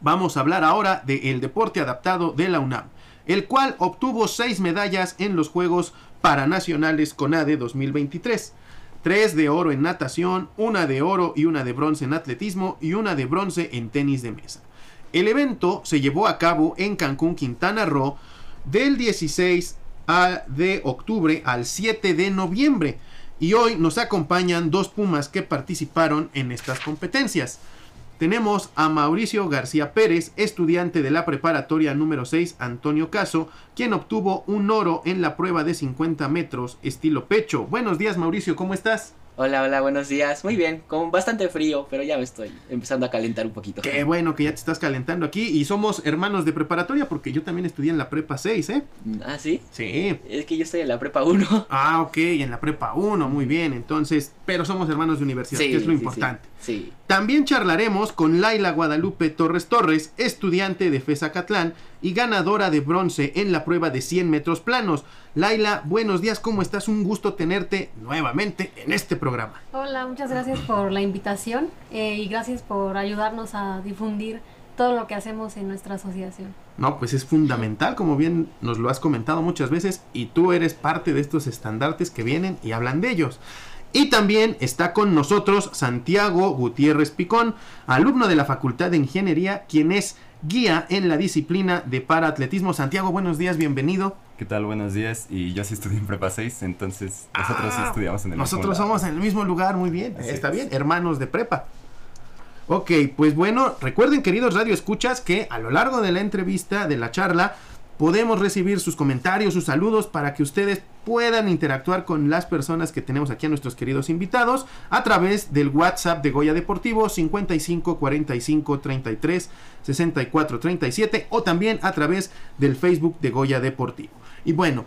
Vamos a hablar ahora del deporte adaptado de la UNAM, el cual obtuvo seis medallas en los Juegos Paranacionales CONADE 2023. Tres de oro en natación, una de oro y una de bronce en atletismo y una de bronce en tenis de mesa. El evento se llevó a cabo en Cancún, Quintana Roo, del 16 de octubre al 7 de noviembre. Y hoy nos acompañan dos Pumas que participaron en estas competencias. Tenemos a Mauricio García Pérez, estudiante de la preparatoria número 6 Antonio Caso, quien obtuvo un oro en la prueba de 50 metros estilo pecho. Buenos días Mauricio, ¿cómo estás? Hola, hola, buenos días. Muy bien, con bastante frío, pero ya me estoy empezando a calentar un poquito. Qué bueno que ya te estás calentando aquí y somos hermanos de preparatoria porque yo también estudié en la prepa 6, ¿eh? Ah, ¿sí? Sí. Es que yo estoy en la prepa 1. Ah, ok, en la prepa 1, muy bien. Entonces, pero somos hermanos de universidad, que es lo importante. Sí, También charlaremos con Laila Guadalupe Torres Torres, estudiante de FESA Catlán y ganadora de bronce en la prueba de 100 metros planos. Laila, buenos días, ¿cómo estás? Un gusto tenerte nuevamente en este programa. Hola, muchas gracias por la invitación eh, y gracias por ayudarnos a difundir todo lo que hacemos en nuestra asociación. No, pues es fundamental, como bien nos lo has comentado muchas veces, y tú eres parte de estos estandartes que vienen y hablan de ellos. Y también está con nosotros Santiago Gutiérrez Picón, alumno de la Facultad de Ingeniería, quien es guía en la disciplina de paraatletismo. Santiago, buenos días, bienvenido. ¿Qué tal? Buenos días. Y yo sí estudié en Prepa 6, entonces nosotros sí Ah, estudiamos en el Nosotros mismo somos en el mismo lugar, muy bien. Así Está es. bien, hermanos de prepa. Ok, pues bueno, recuerden queridos Radio Escuchas que a lo largo de la entrevista, de la charla, podemos recibir sus comentarios, sus saludos para que ustedes puedan interactuar con las personas que tenemos aquí a nuestros queridos invitados a través del WhatsApp de Goya Deportivo 55 45 33 64 37 o también a través del Facebook de Goya Deportivo. Y bueno,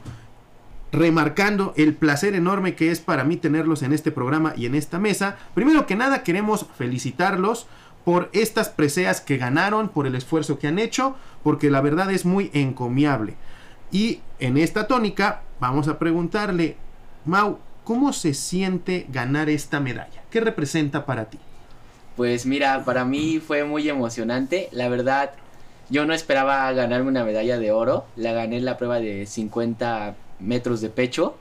remarcando el placer enorme que es para mí tenerlos en este programa y en esta mesa. Primero que nada queremos felicitarlos por estas preseas que ganaron, por el esfuerzo que han hecho, porque la verdad es muy encomiable. Y en esta tónica vamos a preguntarle, Mau, ¿cómo se siente ganar esta medalla? ¿Qué representa para ti? Pues mira, para mí fue muy emocionante. La verdad, yo no esperaba ganarme una medalla de oro. La gané en la prueba de 50 metros de pecho.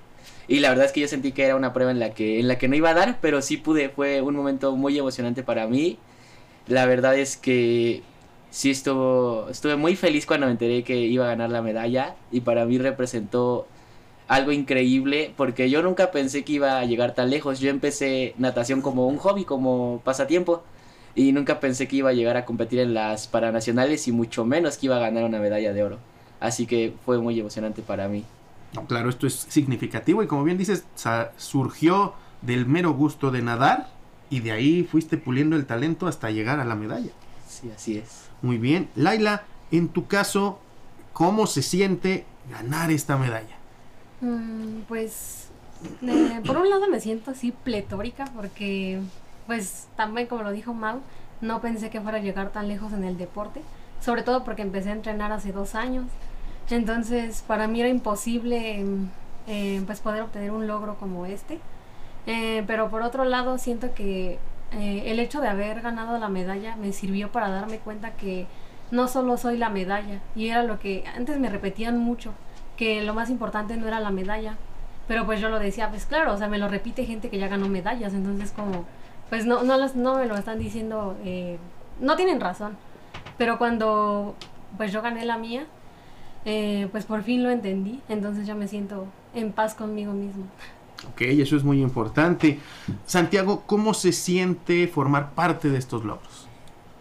Y la verdad es que yo sentí que era una prueba en la que, en la que no iba a dar, pero sí pude. Fue un momento muy emocionante para mí. La verdad es que sí estuvo, estuve muy feliz cuando me enteré que iba a ganar la medalla. Y para mí representó algo increíble porque yo nunca pensé que iba a llegar tan lejos. Yo empecé natación como un hobby, como pasatiempo. Y nunca pensé que iba a llegar a competir en las paranacionales y mucho menos que iba a ganar una medalla de oro. Así que fue muy emocionante para mí. Claro, esto es significativo y como bien dices, surgió del mero gusto de nadar y de ahí fuiste puliendo el talento hasta llegar a la medalla. Sí, así es. Muy bien. Laila, en tu caso, ¿cómo se siente ganar esta medalla? Mm, pues, eh, por un lado me siento así pletórica porque, pues, también como lo dijo Mau, no pensé que fuera a llegar tan lejos en el deporte, sobre todo porque empecé a entrenar hace dos años. Entonces, para mí era imposible, eh, pues, poder obtener un logro como este. Eh, pero por otro lado, siento que eh, el hecho de haber ganado la medalla me sirvió para darme cuenta que no solo soy la medalla, y era lo que antes me repetían mucho, que lo más importante no era la medalla. Pero pues yo lo decía, pues claro, o sea, me lo repite gente que ya ganó medallas, entonces como, pues no, no, los- no me lo están diciendo, eh, no tienen razón. Pero cuando pues yo gané la mía, eh, pues por fin lo entendí, entonces ya me siento en paz conmigo mismo. Ok, eso es muy importante. Santiago, ¿cómo se siente formar parte de estos logros?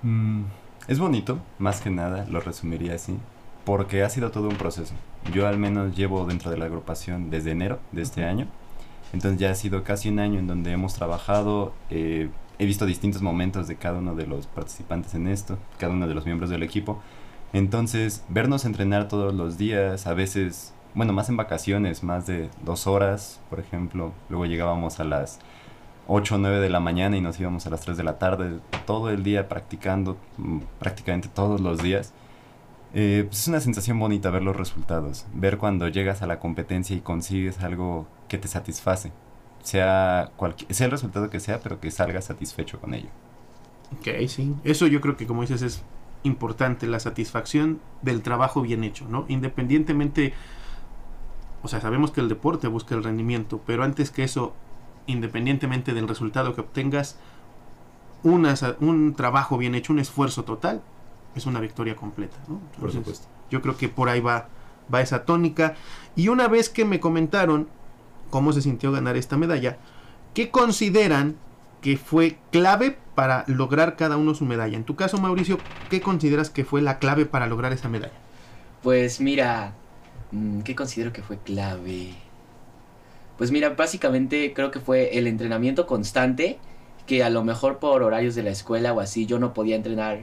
Mm, es bonito, más que nada, lo resumiría así, porque ha sido todo un proceso. Yo al menos llevo dentro de la agrupación desde enero de este año, entonces ya ha sido casi un año en donde hemos trabajado, eh, he visto distintos momentos de cada uno de los participantes en esto, cada uno de los miembros del equipo. Entonces, vernos entrenar todos los días, a veces, bueno, más en vacaciones, más de dos horas, por ejemplo. Luego llegábamos a las 8 o 9 de la mañana y nos íbamos a las 3 de la tarde, todo el día practicando, mm, prácticamente todos los días. Eh, pues es una sensación bonita ver los resultados, ver cuando llegas a la competencia y consigues algo que te satisface, sea, sea el resultado que sea, pero que salgas satisfecho con ello. Ok, sí. Eso yo creo que como dices es importante la satisfacción del trabajo bien hecho, ¿no? Independientemente, o sea, sabemos que el deporte busca el rendimiento, pero antes que eso, independientemente del resultado que obtengas, una, un trabajo bien hecho, un esfuerzo total, es una victoria completa, ¿no? Por supuesto. Yo creo que por ahí va, va esa tónica. Y una vez que me comentaron cómo se sintió ganar esta medalla, ¿qué consideran que fue clave para lograr cada uno su medalla? En tu caso, Mauricio, ¿qué consideras que fue la clave para lograr esa medalla? Pues mira, ¿qué considero que fue clave? Pues mira, básicamente creo que fue el entrenamiento constante, que a lo mejor por horarios de la escuela o así yo no podía entrenar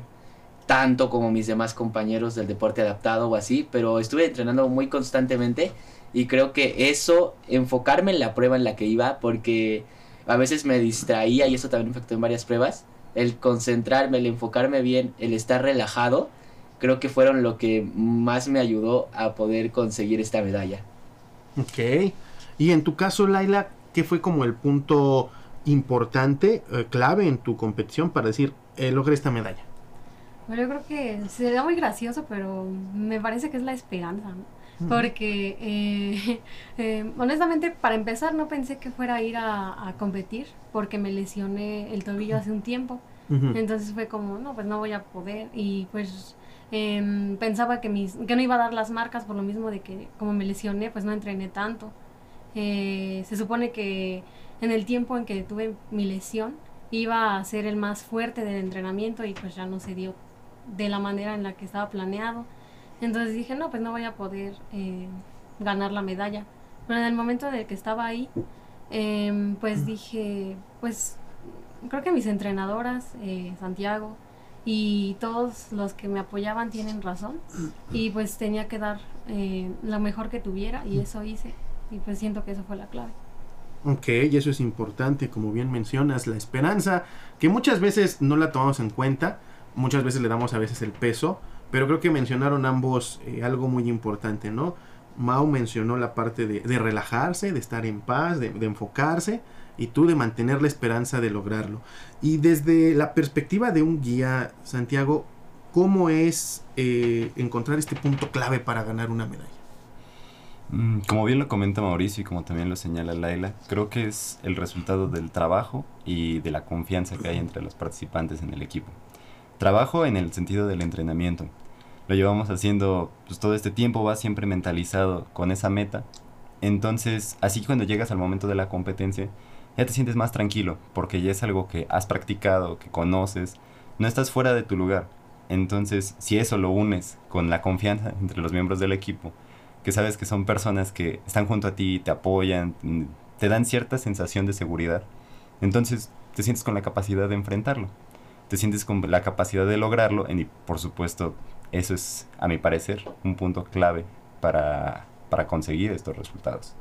tanto como mis demás compañeros del deporte adaptado o así, pero estuve entrenando muy constantemente y creo que eso, enfocarme en la prueba en la que iba, porque a veces me distraía y eso también afectó en varias pruebas, el concentrarme, el enfocarme bien, el estar relajado, creo que fueron lo que más me ayudó a poder conseguir esta medalla. Ok. Y en tu caso, Laila, ¿qué fue como el punto importante, eh, clave en tu competición para decir, eh, logré esta medalla? Bueno, yo creo que sería muy gracioso, pero me parece que es la esperanza, ¿no? Porque, eh, eh, honestamente, para empezar, no pensé que fuera a ir a, competir, porque me lesioné el tobillo hace un tiempo. Entonces fue como, no, pues no voy a poder. Y pues em, pensaba que, mis, que no iba a dar las marcas por lo mismo de que, como me lesioné, pues no entrené tanto. Eh, se supone que en el tiempo en que tuve mi lesión, iba a ser el más fuerte del entrenamiento y pues ya no se dio de la manera en la que estaba planeado. Entonces dije, no, pues no voy a poder eh, ganar la medalla. Pero en el momento de que estaba ahí, em, pues dije, pues creo que mis entrenadoras, eh, Santiago y todos los que me apoyaban tienen razón. Y pues tenía que dar eh, lo mejor que tuviera y eso hice. Y pues siento que eso fue la clave. Ok, y eso es importante, como bien mencionas, la esperanza, que muchas veces no la tomamos en cuenta muchas veces le damos a veces el peso, pero creo que mencionaron ambos eh, algo muy importante, ¿no? Mao mencionó la parte de, relajarse, de estar en paz, de, enfocarse y tú de mantener la esperanza de lograrlo. Y desde la perspectiva de un guía, Santiago, ¿cómo es eh, encontrar este punto clave para ganar una medalla? Mm, como bien lo comenta Mauricio y como también lo señala Laila, creo que es el resultado del trabajo y de la confianza que hay entre los participantes en el equipo. Trabajo en el sentido del entrenamiento. Lo llevamos haciendo pues, todo este tiempo, va siempre mentalizado con esa meta. Entonces, así cuando llegas al momento de la competencia, ya te sientes más tranquilo, porque ya es algo que has practicado, que conoces, no estás fuera de tu lugar. Entonces, si eso lo unes con la confianza entre los miembros del equipo, que sabes que son personas que están junto a ti, te apoyan, te dan cierta sensación de seguridad, entonces te sientes con la capacidad de enfrentarlo te sientes con la capacidad de lograrlo y por supuesto eso es a mi parecer un punto clave para, para conseguir estos resultados.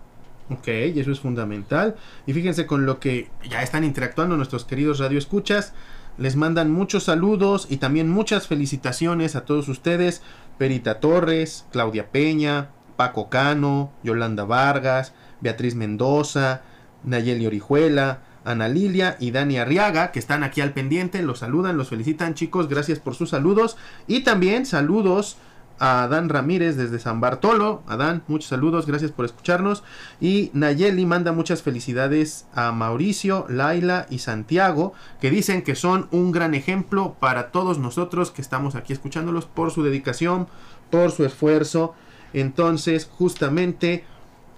Ok, y eso es fundamental. Y fíjense con lo que ya están interactuando nuestros queridos radioescuchas. Les mandan muchos saludos y también muchas felicitaciones a todos ustedes. Perita Torres, Claudia Peña, Paco Cano, Yolanda Vargas, Beatriz Mendoza, Nayeli Orijuela, Ana Lilia y Dani Arriaga, que están aquí al pendiente, los saludan, los felicitan chicos, gracias por sus saludos. Y también saludos a Adán Ramírez desde San Bartolo. Adán, muchos saludos, gracias por escucharnos. Y Nayeli manda muchas felicidades a Mauricio, Laila y Santiago, que dicen que son un gran ejemplo para todos nosotros que estamos aquí escuchándolos por su dedicación, por su esfuerzo. Entonces, justamente,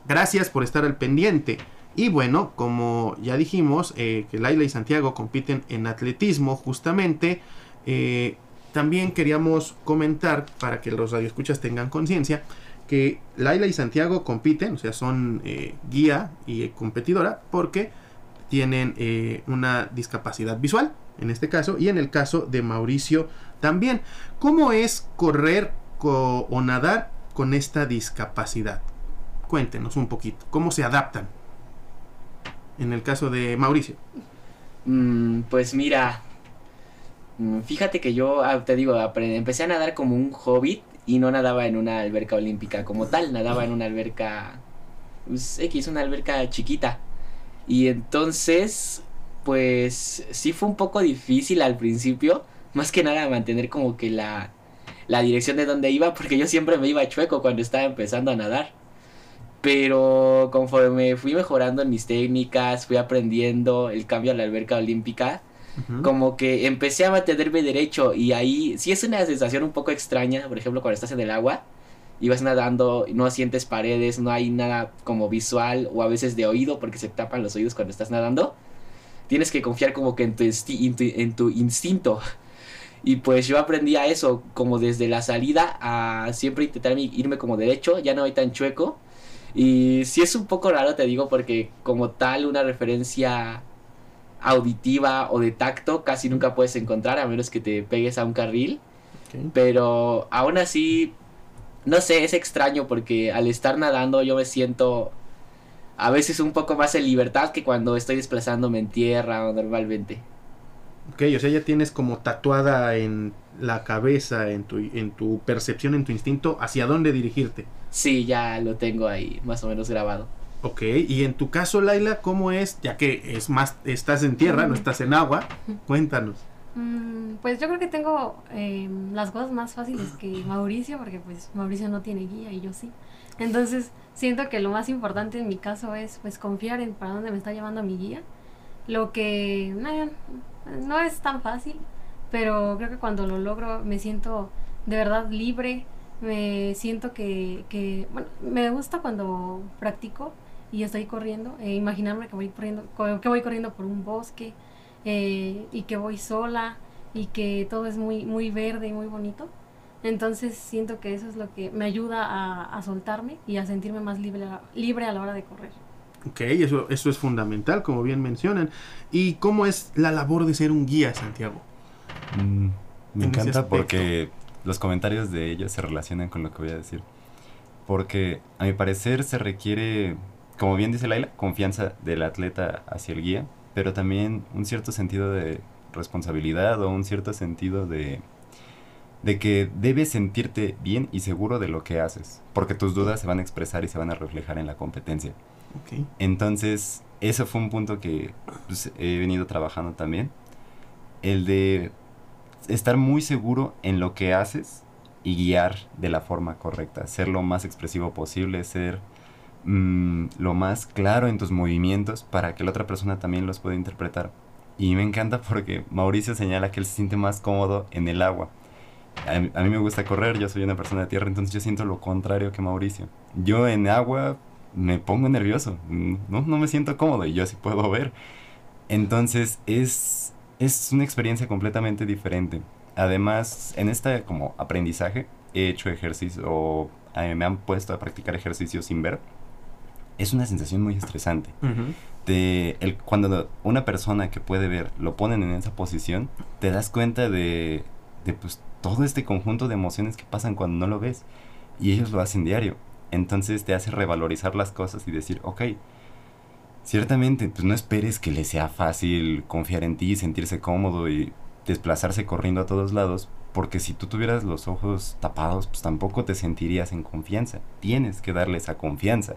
gracias por estar al pendiente. Y bueno, como ya dijimos, eh, que Laila y Santiago compiten en atletismo justamente, eh, también queríamos comentar, para que los radioescuchas tengan conciencia, que Laila y Santiago compiten, o sea, son eh, guía y competidora, porque tienen una discapacidad visual, en este caso, y en el caso de Mauricio también. ¿Cómo es correr o nadar con esta discapacidad? Cuéntenos un poquito, ¿cómo se adaptan? en el caso de Mauricio? Mm, pues mira, fíjate que yo, ah, te digo, empecé a nadar como un hobbit y no nadaba en una alberca olímpica como tal, nadaba en una alberca pues, X, una alberca chiquita. Y entonces, pues sí fue un poco difícil al principio, más que nada mantener como que la, la dirección de donde iba, porque yo siempre me iba chueco cuando estaba empezando a nadar. Pero conforme fui mejorando en mis técnicas, fui aprendiendo el cambio a la alberca olímpica, Como que empecé a mantenerme derecho y ahí sí es una sensación un poco extraña, por ejemplo, cuando estás en el agua y vas nadando, no sientes paredes, no hay nada como visual o a veces de oído porque se tapan los oídos cuando estás nadando. Tienes que confiar como que en tu, insti- en tu- instinto. Y pues yo aprendí a eso, como desde la salida a siempre intentar irme como derecho, ya no voy tan chueco. Y sí es un poco raro, te digo, porque como tal una referencia auditiva o de tacto casi nunca puedes encontrar a menos que te pegues a un carril. Pero aún así, no sé, es extraño porque al estar nadando yo me siento a veces un poco más en libertad que cuando estoy desplazándome en tierra o normalmente. Ok, o sea, ya tienes como tatuada en la cabeza, en tu, en tu percepción, en tu instinto, hacia dónde dirigirte. Sí, ya lo tengo ahí más o menos grabado. Ok, y en tu caso, Laila, ¿cómo es? Ya que es más, estás en tierra, no estás en agua, cuéntanos. Mm, pues yo creo que tengo eh, las cosas más fáciles que Mauricio, porque pues Mauricio no tiene guía y yo sí. Entonces siento que lo más importante en mi caso es pues confiar en para dónde me está llevando mi guía. Lo que eh, no es tan fácil, pero creo que cuando lo logro me siento de verdad libre, me siento que, que bueno, me gusta cuando practico y estoy corriendo, eh, imaginarme que voy corriendo, co- que voy corriendo por un bosque eh, y que voy sola y que todo es muy, muy verde y muy bonito. Entonces siento que eso es lo que me ayuda a, a soltarme y a sentirme más libre, a- libre a la hora de correr. Ok, eso, eso es fundamental, como bien mencionan. ¿Y cómo es la labor de ser un guía, Santiago? Mm, me En encanta porque los comentarios de ellos se relacionan con lo que voy a decir. Porque a mi parecer se requiere, como bien dice Laila, confianza del atleta hacia el guía, pero también un cierto sentido de responsabilidad o un cierto sentido de, de que debes sentirte bien y seguro de lo que haces, porque tus dudas se van a expresar y se van a reflejar en la competencia. Entonces, eso fue un punto que pues, he venido trabajando también. El de estar muy seguro en lo que haces y guiar de la forma correcta. Ser lo más expresivo posible, ser mm, lo más claro en tus movimientos para que la otra persona también los pueda interpretar. Y me encanta porque Mauricio señala que él se siente más cómodo en el agua. A mí, me gusta correr, yo soy una persona de tierra, entonces yo siento lo contrario que Mauricio. Yo en agua me pongo nervioso, no, no me siento cómodo y yo sí puedo ver. Entonces es, es una experiencia completamente diferente. Además, en este como aprendizaje he hecho ejercicio o eh, me han puesto a practicar ejercicio sin ver. Es una sensación muy estresante. De el, cuando una persona que puede ver lo ponen en esa posición, te das cuenta de, de pues, todo este conjunto de emociones que pasan cuando no lo ves. Y ellos lo hacen diario. Entonces te hace revalorizar las cosas y decir, ok, ciertamente, pues no esperes que le sea fácil confiar en ti, sentirse cómodo y desplazarse corriendo a todos lados, porque si tú tuvieras los ojos tapados, pues tampoco te sentirías en confianza. Tienes que darle esa confianza.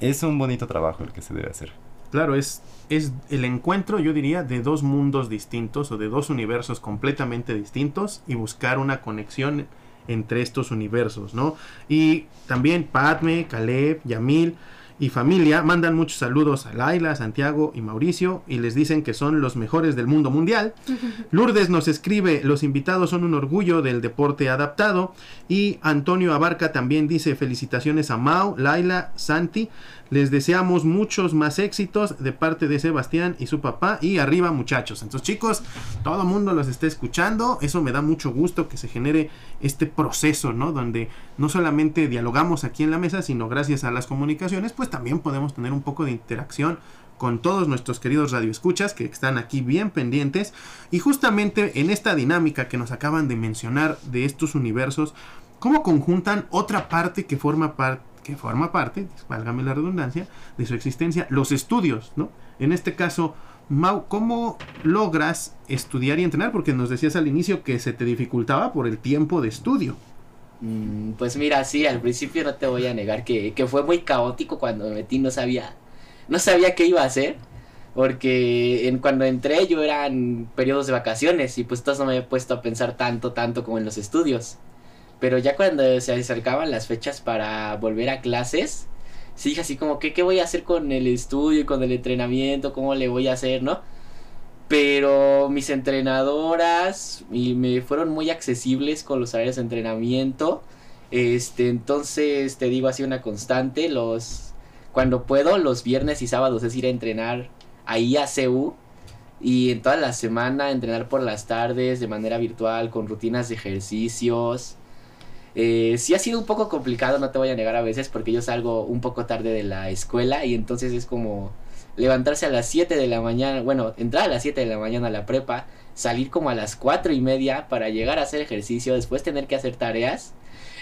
Es un bonito trabajo el que se debe hacer. Claro, es, es el encuentro, yo diría, de dos mundos distintos o de dos universos completamente distintos y buscar una conexión entre estos universos, ¿no? Y también Padme, Caleb, Yamil y familia mandan muchos saludos a Laila, Santiago y Mauricio y les dicen que son los mejores del mundo mundial. Lourdes nos escribe, los invitados son un orgullo del deporte adaptado. Y Antonio Abarca también dice, felicitaciones a Mau, Laila, Santi. Les deseamos muchos más éxitos de parte de Sebastián y su papá. Y arriba muchachos. Entonces chicos, todo el mundo los está escuchando. Eso me da mucho gusto que se genere este proceso, ¿no? Donde no solamente dialogamos aquí en la mesa, sino gracias a las comunicaciones, pues también podemos tener un poco de interacción con todos nuestros queridos radioescuchas que están aquí bien pendientes. Y justamente en esta dinámica que nos acaban de mencionar de estos universos, ¿cómo conjuntan otra parte que forma parte que forma parte, válgame la redundancia, de su existencia, los estudios, ¿no? En este caso, Mau, ¿cómo logras estudiar y entrenar? Porque nos decías al inicio que se te dificultaba por el tiempo de estudio. Mm, Pues mira, sí, al principio no te voy a negar que, que fue muy caótico cuando me metí, no sabía, no sabía qué iba a hacer, Porque en, cuando entré yo eran periodos de vacaciones y pues entonces no me había puesto a pensar tanto, tanto como en los estudios. Pero ya cuando se acercaban las fechas para volver a clases, sí dije así como que qué voy a hacer con el estudio y con el entrenamiento, cómo le voy a hacer, ¿no? Pero mis entrenadoras y me fueron muy accesibles con los áreas de entrenamiento. Este, entonces te digo así una constante, los cuando puedo, los viernes y sábados es ir a entrenar ahí a CU y en toda la semana entrenar por las tardes de manera virtual con rutinas de ejercicios. Eh, sí ha sido un poco complicado, no te voy a negar a veces, porque yo salgo un poco tarde de la escuela y entonces es como levantarse a las 7 de la mañana, bueno, entrar a las 7 de la mañana a la prepa, salir como a las 4 y media para llegar a hacer ejercicio, después tener que hacer tareas.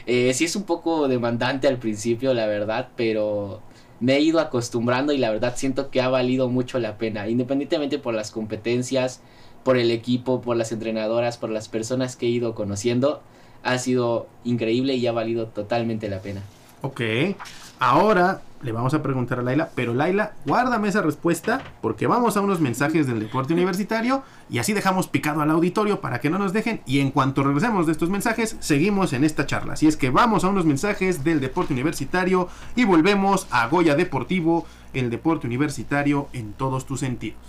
Eh, sí es un poco demandante al principio, la verdad, pero me he ido acostumbrando y la verdad siento que ha valido mucho la pena, independientemente por las competencias, por el equipo, por las entrenadoras, por las personas que he ido conociendo, ha sido increíble y ha valido totalmente la pena. Ok, ahora le vamos a preguntar a Laila, pero Laila, guárdame esa respuesta porque vamos a unos mensajes del deporte universitario y así dejamos picado al auditorio para que no nos dejen y en cuanto regresemos de estos mensajes seguimos en esta charla. Así es que vamos a unos mensajes del deporte universitario y volvemos a Goya Deportivo, el deporte universitario en todos tus sentidos.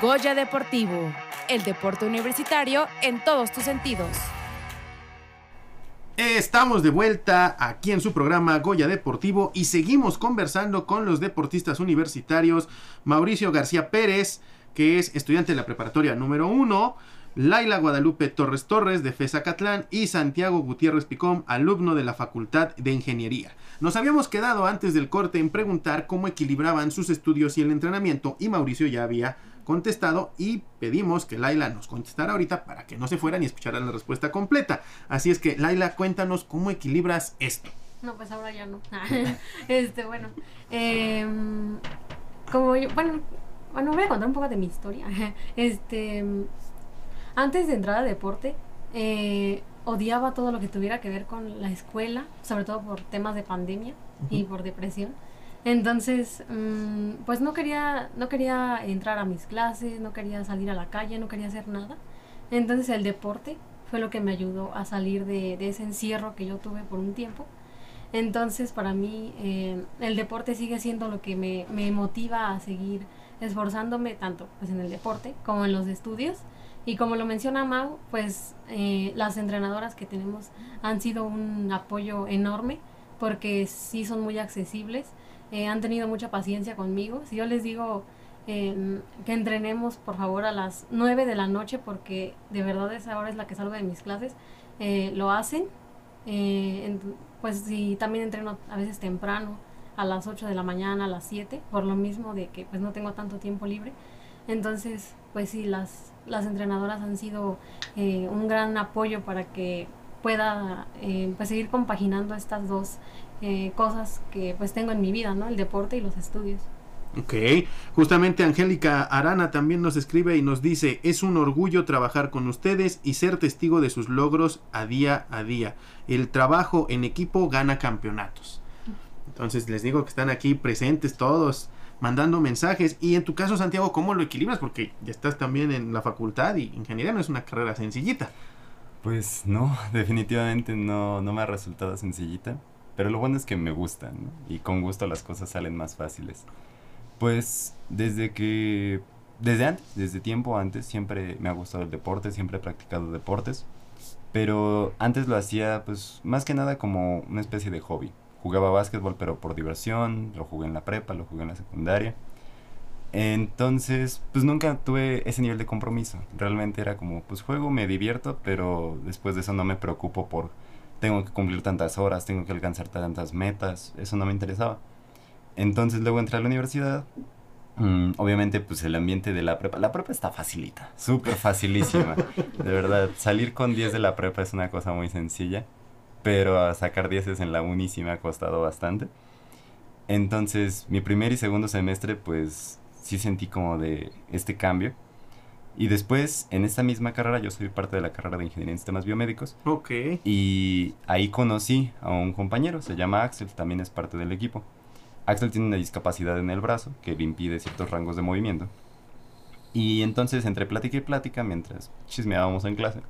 Goya Deportivo, el deporte universitario en todos tus sentidos. Estamos de vuelta aquí en su programa Goya Deportivo y seguimos conversando con los deportistas universitarios Mauricio García Pérez, que es estudiante de la preparatoria número 1, Laila Guadalupe Torres Torres de FESA Catlán y Santiago Gutiérrez Picón, alumno de la Facultad de Ingeniería. Nos habíamos quedado antes del corte en preguntar cómo equilibraban sus estudios y el entrenamiento y Mauricio ya había contestado y pedimos que Laila nos contestara ahorita para que no se fueran y escucharan la respuesta completa. Así es que Laila, cuéntanos cómo equilibras esto. No, pues ahora ya no. este, bueno. em, como yo, bueno, bueno, voy a contar un poco de mi historia. Este, antes de entrar a deporte, eh, odiaba todo lo que tuviera que ver con la escuela, sobre todo por temas de pandemia y por depresión. Entonces, mm, pues no quería, no quería entrar a mis clases, no quería salir a la calle, no quería hacer nada. Entonces el deporte fue lo que me ayudó a salir de, de ese encierro que yo tuve por un tiempo. Entonces para mí eh, el deporte sigue siendo lo que me, me motiva a seguir esforzándome tanto pues en el deporte como en los estudios. Y como lo menciona Mau, pues eh, las entrenadoras que tenemos han sido un apoyo enorme porque sí son muy accesibles eh, han tenido mucha paciencia conmigo. Si yo les digo eh, que entrenemos, por favor, a las 9 de la noche, porque de verdad esa hora es la que salgo de mis clases, eh, lo hacen. Eh, en- pues sí, también entreno a veces temprano, a las 8 de la mañana, a las 7, por lo mismo de que pues no tengo tanto tiempo libre. Entonces, pues sí, las, las entrenadoras han sido eh, un gran apoyo para que pueda eh, pues seguir compaginando estas dos eh, cosas que pues tengo en mi vida, ¿no? El deporte y los estudios. Ok, justamente Angélica Arana también nos escribe y nos dice, es un orgullo trabajar con ustedes y ser testigo de sus logros a día a día. El trabajo en equipo gana campeonatos. Entonces les digo que están aquí presentes todos, mandando mensajes. Y en tu caso, Santiago, ¿cómo lo equilibras? Porque ya estás también en la facultad y ingeniería no es una carrera sencillita. Pues no, definitivamente no, no me ha resultado sencillita. Pero lo bueno es que me gusta, ¿no? Y con gusto las cosas salen más fáciles. Pues desde que... Desde antes, desde tiempo antes, siempre me ha gustado el deporte, siempre he practicado deportes. Pero antes lo hacía, pues, más que nada como una especie de hobby. Jugaba básquetbol, pero por diversión. Lo jugué en la prepa, lo jugué en la secundaria. Entonces, pues nunca tuve ese nivel de compromiso. Realmente era como, pues juego, me divierto, pero después de eso no me preocupo por, tengo que cumplir tantas horas, tengo que alcanzar tantas metas, eso no me interesaba. Entonces luego entré a la universidad. Mm, obviamente, pues el ambiente de la prepa, la prepa está facilita, súper facilísima. De verdad, salir con 10 de la prepa es una cosa muy sencilla, pero sacar 10 en la uni sí me ha costado bastante. Entonces, mi primer y segundo semestre, pues sí sentí como de este cambio. Y después, en esta misma carrera, yo soy parte de la carrera de Ingeniería en Sistemas Biomédicos. Ok. Y ahí conocí a un compañero, se llama Axel, también es parte del equipo. Axel tiene una discapacidad en el brazo que le impide ciertos rangos de movimiento. Y entonces, entre plática y plática, mientras chismeábamos en clase,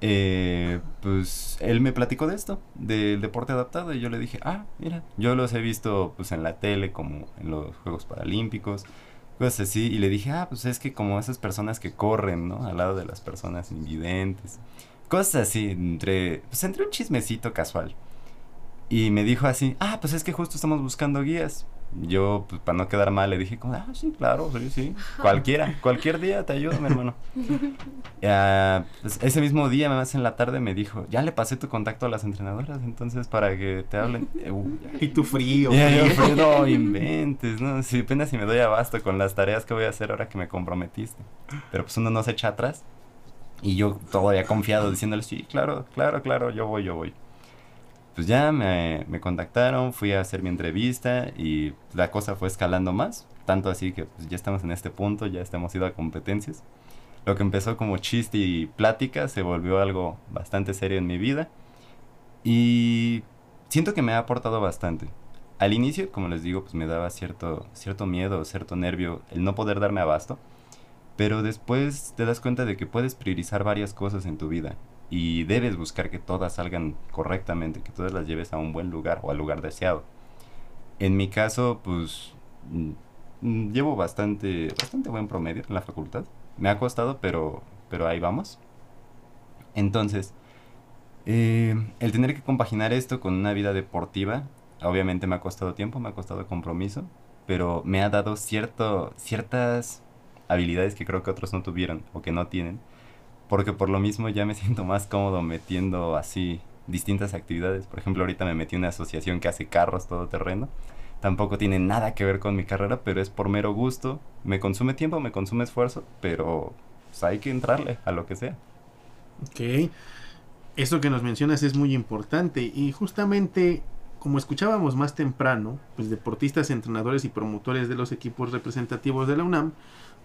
eh, pues él me platicó de esto, del deporte adaptado, y yo le dije, ah, mira, yo los he visto pues en la tele, como en los Juegos Paralímpicos, cosas así, y le dije, ah, pues es que como esas personas que corren, ¿no? Al lado de las personas invidentes, cosas así, entre, pues entre un chismecito casual. Y me dijo así, ah, pues es que justo estamos buscando guías. Yo, pues para no quedar mal, le dije como, ah, sí, claro, sí, sí. Cualquiera, cualquier día te ayudo, mi hermano. Ya, pues, ese mismo día, más en la tarde, me dijo, ya le pasé tu contacto a las entrenadoras, entonces para que te hablen. Uh. Y tu frío. Yo, frío. no inventes, ¿no? Sí, apenas si me doy abasto con las tareas que voy a hacer ahora que me comprometiste. Pero pues uno no se echa atrás. Y yo todavía confiado diciéndole, sí, claro, claro, claro, yo voy, yo voy. Pues ya me, me contactaron, fui a hacer mi entrevista y la cosa fue escalando más. Tanto así que pues, ya estamos en este punto, ya estamos ido a competencias. Lo que empezó como chiste y plática se volvió algo bastante serio en mi vida. Y siento que me ha aportado bastante. Al inicio, como les digo, pues me daba cierto, cierto miedo, cierto nervio el no poder darme abasto. Pero después te das cuenta de que puedes priorizar varias cosas en tu vida y debes buscar que todas salgan correctamente, que todas las lleves a un buen lugar o al lugar deseado. En mi caso, pues mm, mm, llevo bastante, bastante buen promedio en la facultad. Me ha costado, pero, pero ahí vamos. Entonces, eh, el tener que compaginar esto con una vida deportiva, obviamente me ha costado tiempo, me ha costado compromiso, pero me ha dado cierto, ciertas habilidades que creo que otros no tuvieron o que no tienen, porque por lo mismo ya me siento más cómodo metiendo así distintas actividades. Por ejemplo, ahorita me metí en una asociación que hace carros todoterreno. Tampoco tiene nada que ver con mi carrera, pero es por mero gusto. Me consume tiempo, me consume esfuerzo, pero pues, hay que entrarle a lo que sea. Ok. Eso que nos mencionas es muy importante y justamente como escuchábamos más temprano, pues deportistas, entrenadores y promotores de los equipos representativos de la UNAM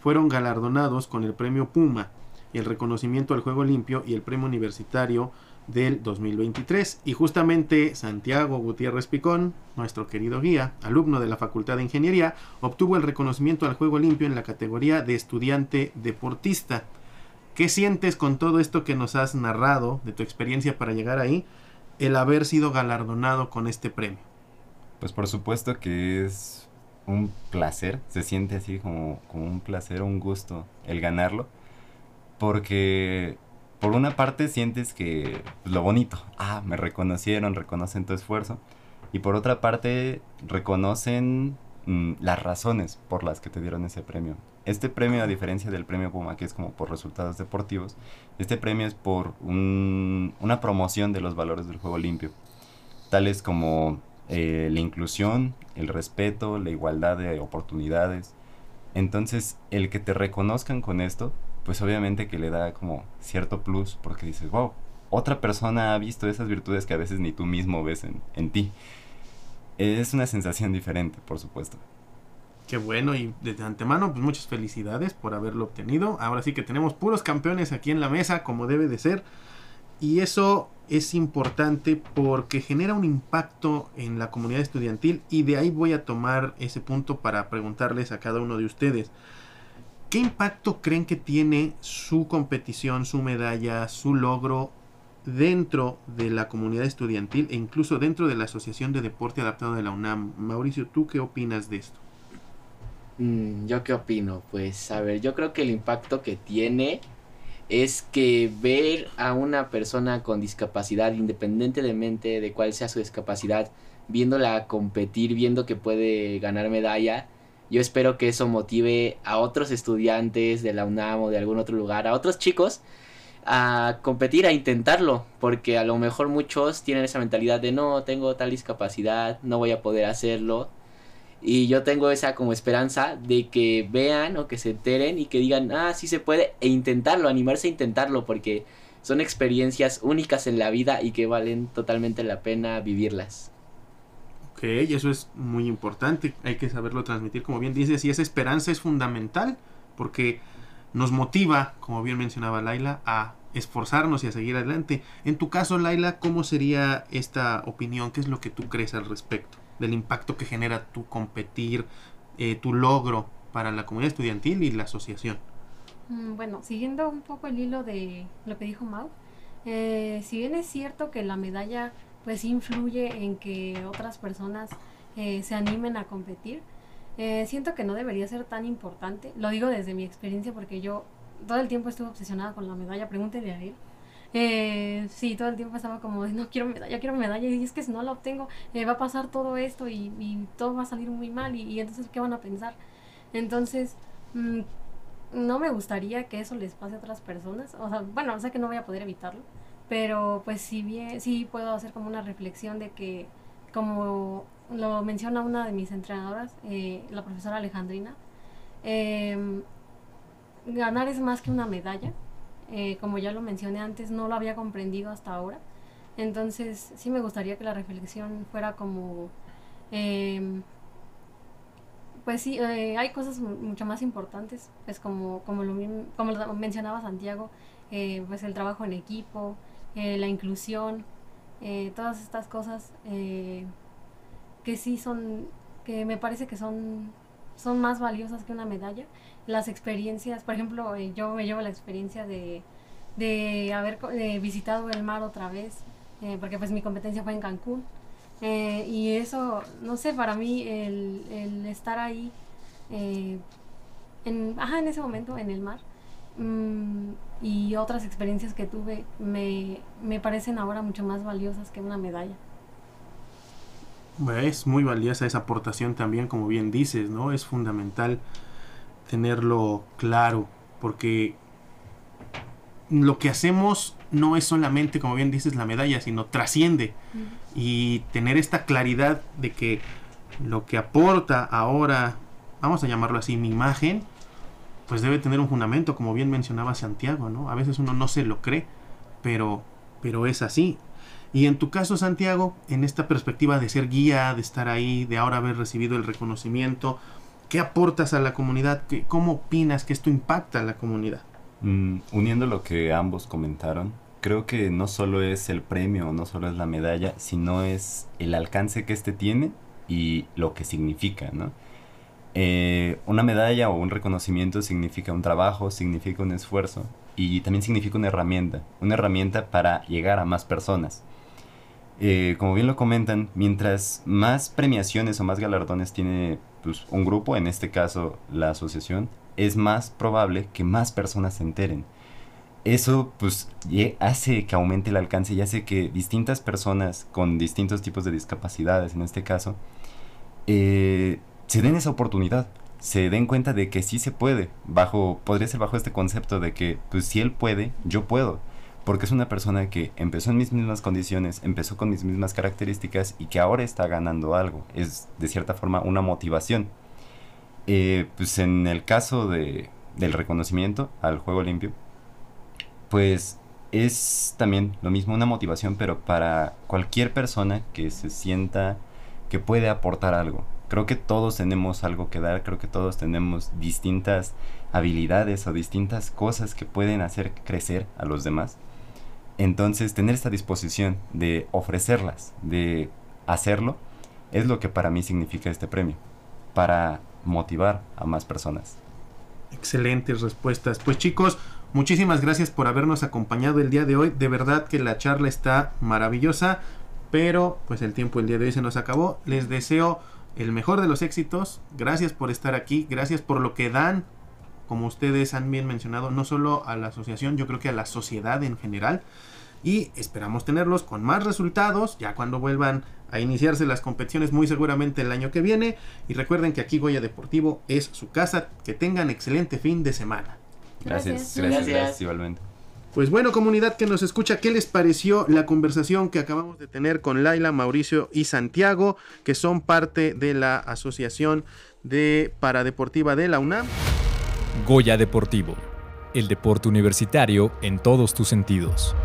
fueron galardonados con el premio Puma, el reconocimiento al juego limpio y el premio universitario del 2023. Y justamente Santiago Gutiérrez Picón, nuestro querido guía, alumno de la Facultad de Ingeniería, obtuvo el reconocimiento al juego limpio en la categoría de estudiante deportista. ¿Qué sientes con todo esto que nos has narrado de tu experiencia para llegar ahí, el haber sido galardonado con este premio? Pues por supuesto que es un placer, se siente así como, como un placer, un gusto el ganarlo, porque por una parte sientes que pues, lo bonito, ah, me reconocieron, reconocen tu esfuerzo, y por otra parte reconocen mm, las razones por las que te dieron ese premio. Este premio, a diferencia del premio Puma, que es como por resultados deportivos, este premio es por un- una promoción de los valores del juego limpio, tales como eh, la inclusión, el respeto, la igualdad de oportunidades. Entonces, el que te reconozcan con esto, pues obviamente que le da como cierto plus, porque dices, wow, otra persona ha visto esas virtudes que a veces ni tú mismo ves en, en ti. Es una sensación diferente, por supuesto. Qué bueno y de antemano pues muchas felicidades por haberlo obtenido. Ahora sí que tenemos puros campeones aquí en la mesa como debe de ser. Y eso es importante porque genera un impacto en la comunidad estudiantil y de ahí voy a tomar ese punto para preguntarles a cada uno de ustedes. ¿Qué impacto creen que tiene su competición, su medalla, su logro dentro de la comunidad estudiantil e incluso dentro de la Asociación de Deporte Adaptado de la UNAM? Mauricio, ¿tú qué opinas de esto? Mm, ¿Yo qué opino? Pues a ver, yo creo que el impacto que tiene es que ver a una persona con discapacidad, independientemente de cuál sea su discapacidad, viéndola competir, viendo que puede ganar medalla, yo espero que eso motive a otros estudiantes de la UNAM o de algún otro lugar, a otros chicos, a competir, a intentarlo, porque a lo mejor muchos tienen esa mentalidad de no, tengo tal discapacidad, no voy a poder hacerlo. Y yo tengo esa como esperanza de que vean o que se enteren y que digan, ah, sí se puede, e intentarlo, animarse a intentarlo, porque son experiencias únicas en la vida y que valen totalmente la pena vivirlas. Ok, eso es muy importante, hay que saberlo transmitir, como bien dices, y esa esperanza es fundamental porque nos motiva, como bien mencionaba Laila, a esforzarnos y a seguir adelante. En tu caso, Laila, ¿cómo sería esta opinión? ¿Qué es lo que tú crees al respecto? del impacto que genera tu competir, eh, tu logro para la comunidad estudiantil y la asociación. Mm, Bueno, siguiendo un poco el hilo de lo que dijo Mau, eh, si bien es cierto que la medalla pues influye en que otras personas eh, se animen a competir, eh, siento que no debería ser tan importante. Lo digo desde mi experiencia porque yo todo el tiempo estuve obsesionada con la medalla, pregúntele a él. Eh, sí, todo el tiempo estaba como, no quiero medalla, quiero medalla, y es que si no la obtengo eh, va a pasar todo esto y, todo va a salir muy mal y, y entonces ¿qué van a pensar? Entonces, mm, no me gustaría que eso les pase a otras personas. O sea, bueno, sé que no voy a poder evitarlo, pero pues si bien, sí puedo hacer como una reflexión de que, como lo menciona una de mis entrenadoras, eh, la profesora Alejandrina, em, ganar es más que una medalla. Eh, como ya lo mencioné antes, no lo había comprendido hasta ahora. Entonces, sí me gustaría que la reflexión fuera como... em, pues sí, eh, hay cosas mu- mucho más importantes, pues como, como, lo, como lo mencionaba Santiago, pues el trabajo en equipo, eh, la inclusión, eh, todas estas cosas eh, que sí son, que me parece que son, son más valiosas que una medalla. Las experiencias, por ejemplo, yo me llevo la experiencia de, de haber visitado el mar otra vez, porque pues mi competencia fue en Cancún. Y eso, no sé, para mí el, el estar ahí, en, ajá, en ese momento, en el mar, mm, y otras experiencias que tuve, me, me parecen ahora mucho más valiosas que una medalla. Es muy valiosa esa aportación también, como bien dices, ¿no? Es fundamental tenerlo claro, porque lo que hacemos no es solamente, como bien dices, la medalla, sino trasciende. Y tener esta claridad de que lo que aporta ahora, vamos a llamarlo así, mi imagen, pues debe tener un fundamento, como bien mencionaba Santiago, ¿no? A veces uno no se lo cree, pero, pero es así. Y en tu caso, Santiago, en esta perspectiva de ser guía, de estar ahí, de ahora haber recibido el reconocimiento, ¿qué aportas a la comunidad? ¿Qué- ¿Cómo opinas que esto impacta a la comunidad? Mm, uniendo lo que ambos comentaron, creo que no solo es el premio, no solo es la medalla, sino es el alcance que este tiene y lo que significa, ¿no? Eh, una medalla o un reconocimiento significa un trabajo, significa un esfuerzo y también significa una herramienta, una herramienta para llegar a más personas. Eh, como bien lo comentan, mientras más premiaciones o más galardones tiene pues, un grupo, en este caso la asociación, es más probable que más personas se enteren. Eso pues hace que aumente el alcance y hace que distintas personas con distintos tipos de discapacidades, en este caso, eh, se den esa oportunidad, se den cuenta de que sí se puede, bajo, podría ser bajo este concepto de que pues si él puede, yo puedo, porque es una persona que empezó en mis mismas condiciones, empezó con mis mismas características y que ahora está ganando algo, es de cierta forma una motivación. Eh, pues en el caso de, del reconocimiento al juego limpio, pues es también lo mismo una motivación, pero para cualquier persona que se sienta que puede aportar algo. Creo que todos tenemos algo que dar, creo que todos tenemos distintas habilidades o distintas cosas que pueden hacer crecer a los demás. Entonces, tener esta disposición de ofrecerlas, de hacerlo, es lo que para mí significa este premio, para motivar a más personas. Excelentes respuestas. Pues chicos, muchísimas gracias por habernos acompañado el día de hoy. De verdad que la charla está maravillosa, pero pues el tiempo el día de hoy se nos acabó. Les deseo el mejor de los éxitos. Gracias por estar aquí, gracias por lo que dan, como ustedes han bien mencionado, no solo a la asociación, yo creo que a la sociedad en general. Y esperamos tenerlos con más resultados ya cuando vuelvan a iniciarse las competiciones muy seguramente el año que viene. Y recuerden que aquí Goya Deportivo es su casa. Que tengan excelente fin de semana. Gracias, Gracias. gracias, gracias, Gracias. igualmente. Pues bueno, comunidad que nos escucha, ¿qué les pareció la conversación que acabamos de tener con Laila, Mauricio y Santiago, que son parte de la Asociación de Paradeportiva de la UNAM? Goya Deportivo, el deporte universitario en todos tus sentidos.